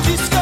disco.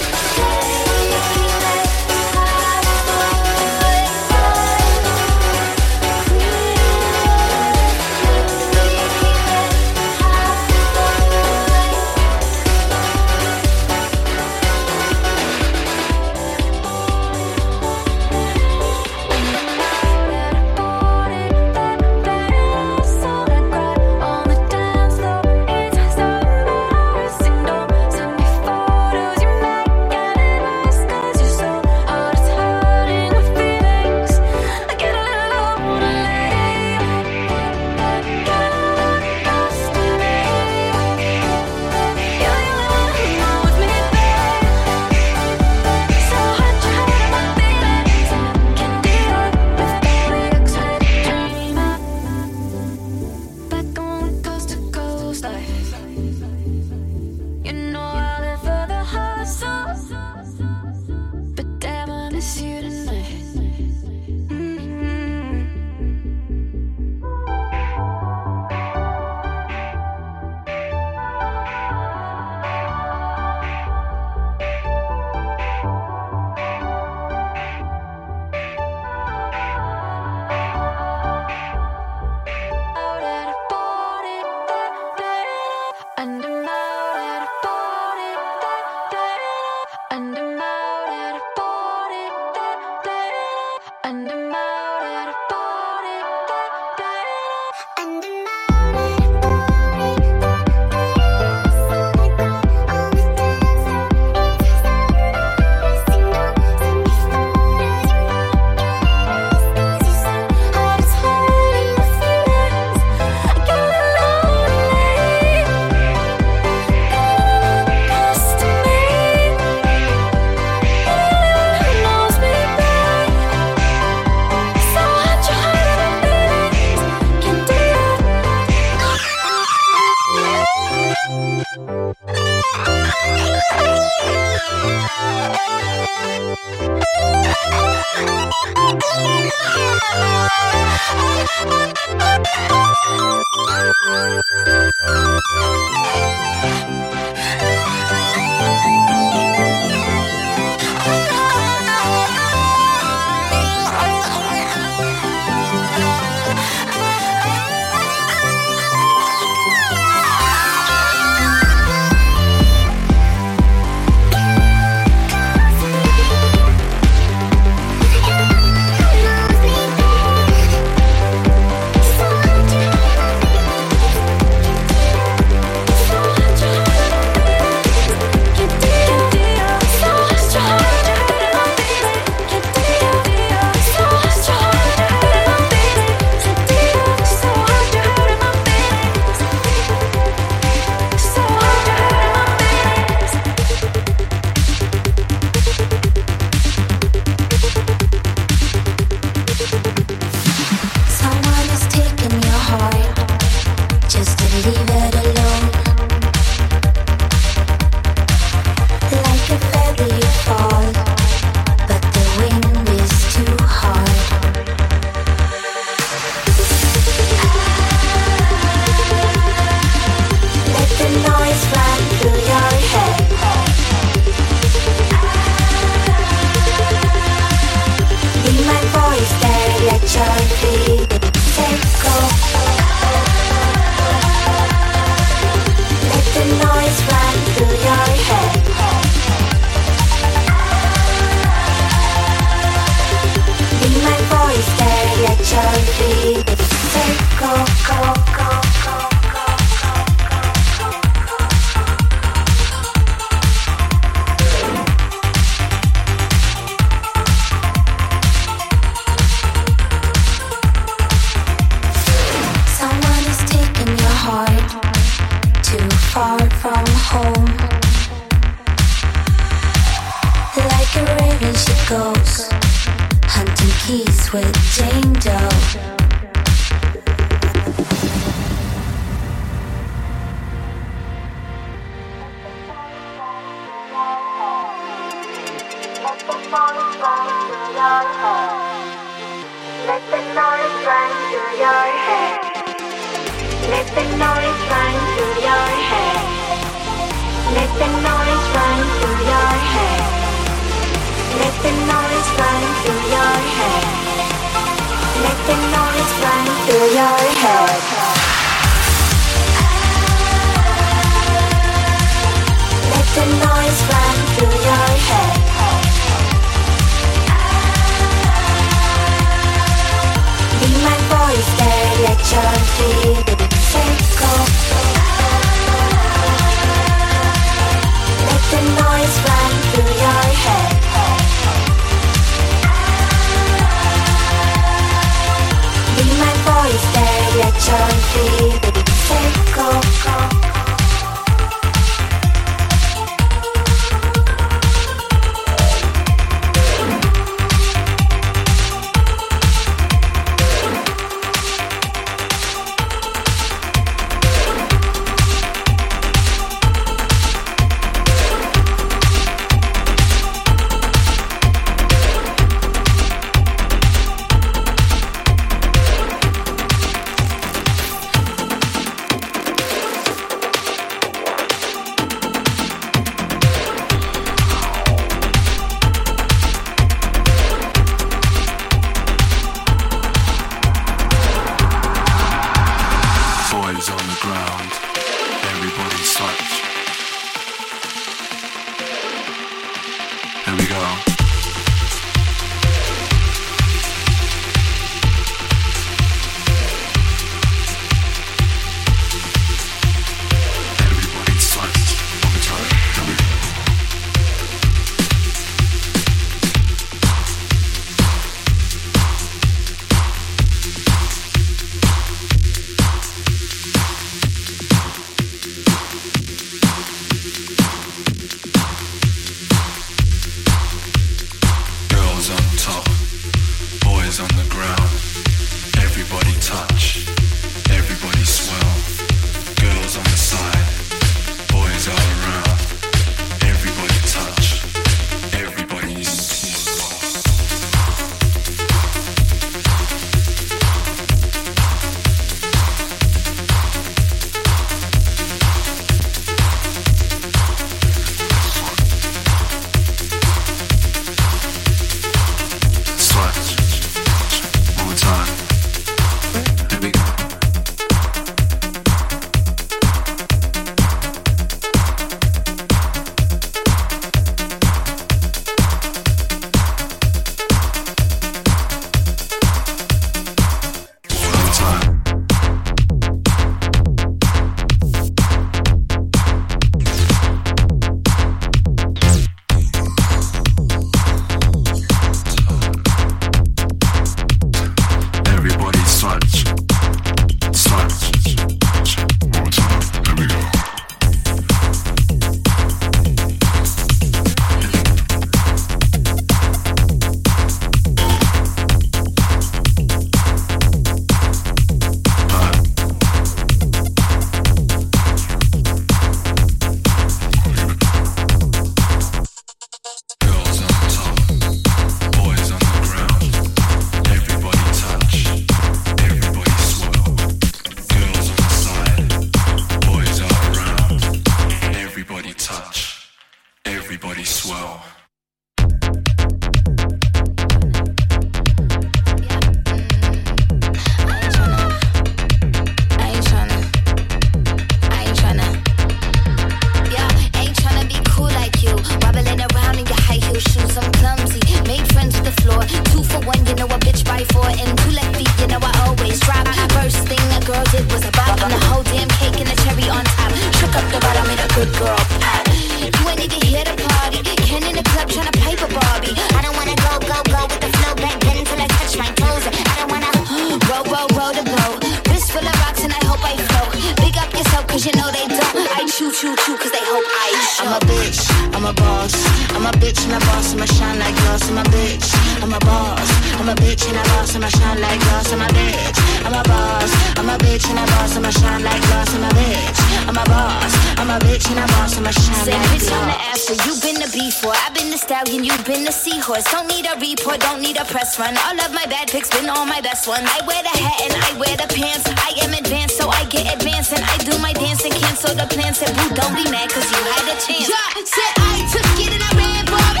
A bitch and a boss, I'ma shine like glass. I'm a bitch, I'm a boss. I'm a bitch and a boss, I'ma shine Say like bitch on the glass. after, you've been the before. I've been the stallion, you've been the seahorse. Don't need a report, don't need a press run. All of my bad pics been all my best ones. I wear the hat and I wear the pants. I am advanced, so I get advanced. And I do my dance and cancel the plans. Said, boo, don't be mad, cause you had a chance. Yeah, said I took it and I ran for it.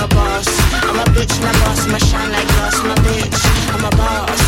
I'm a boss. I'm a bitch a boss, I'ma shine like glass. I'm bitch, I'm a boss.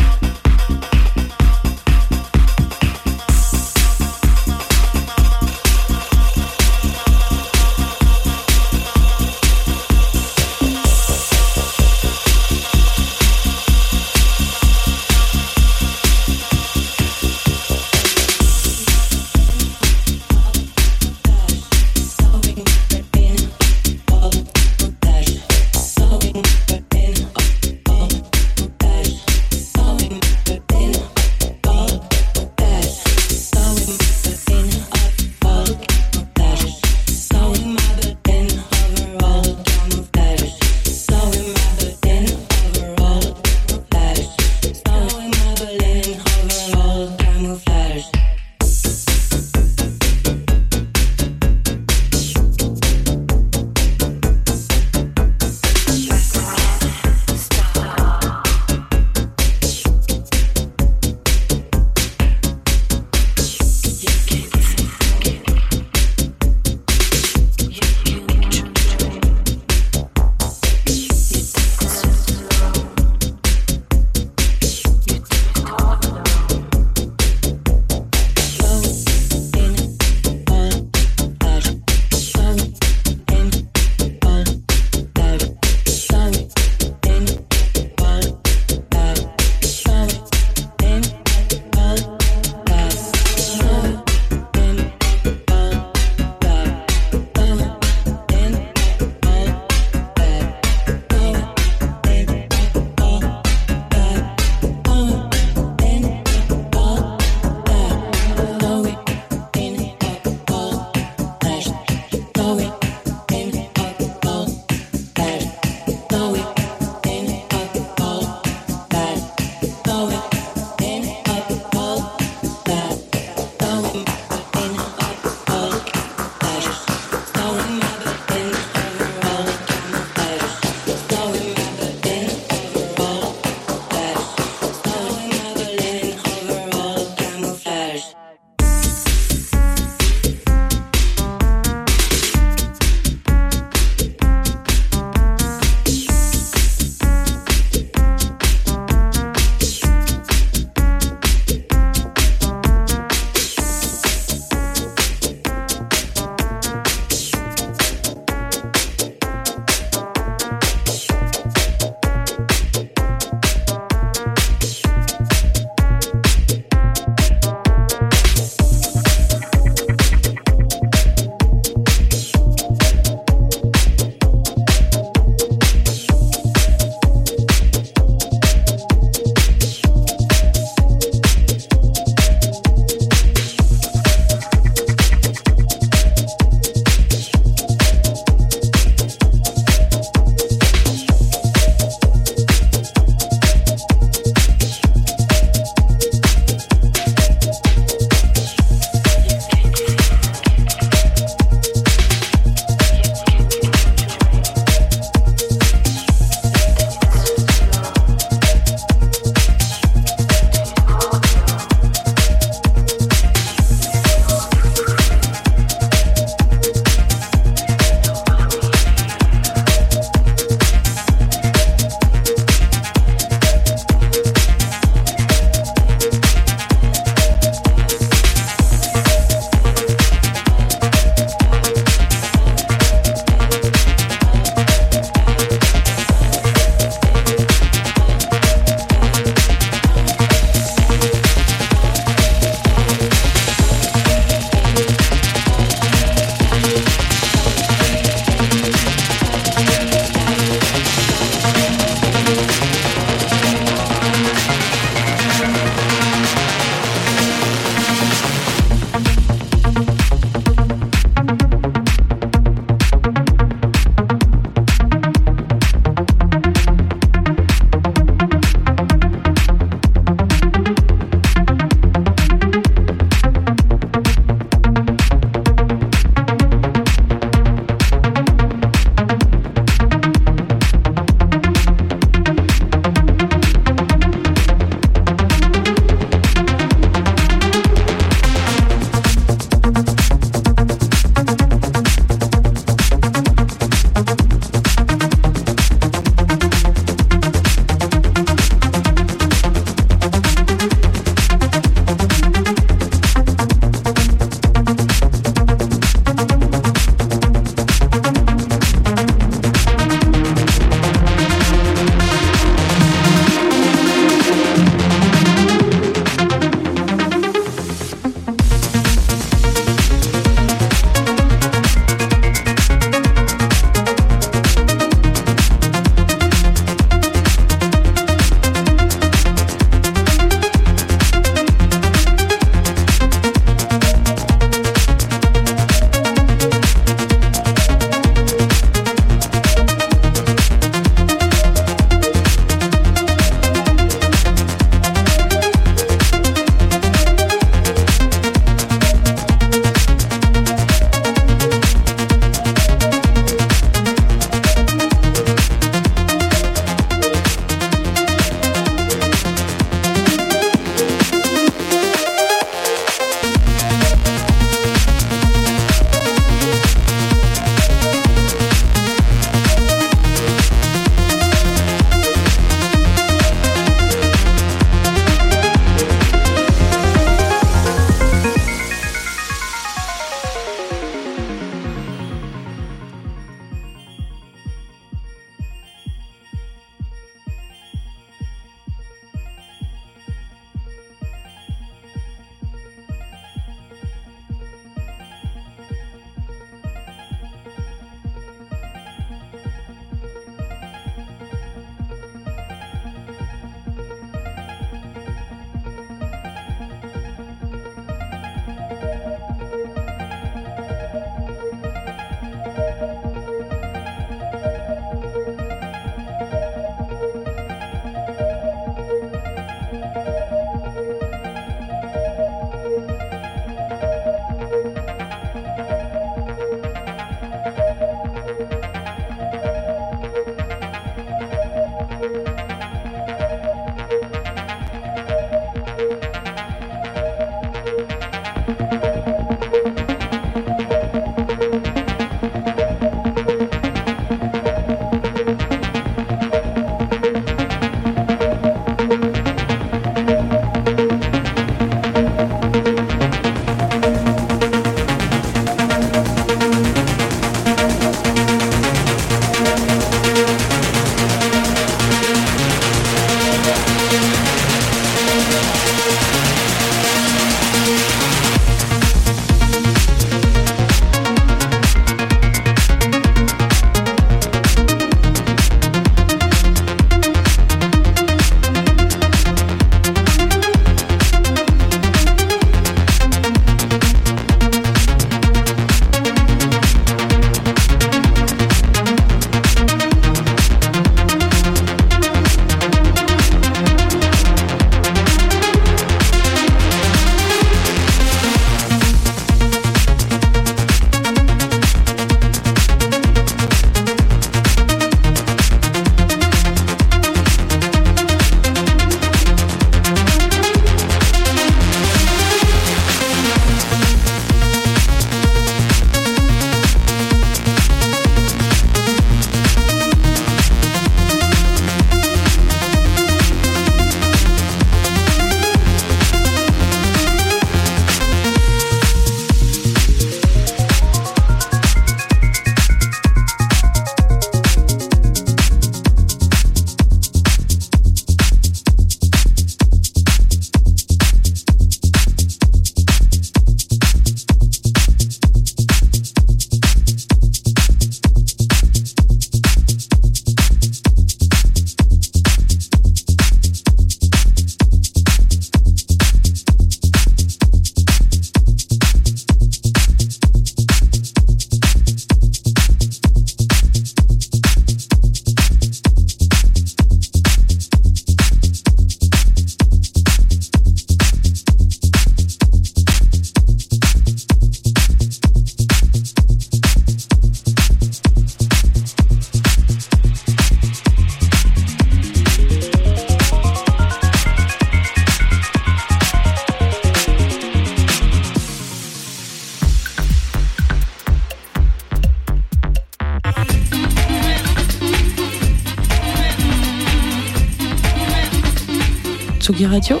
Radio,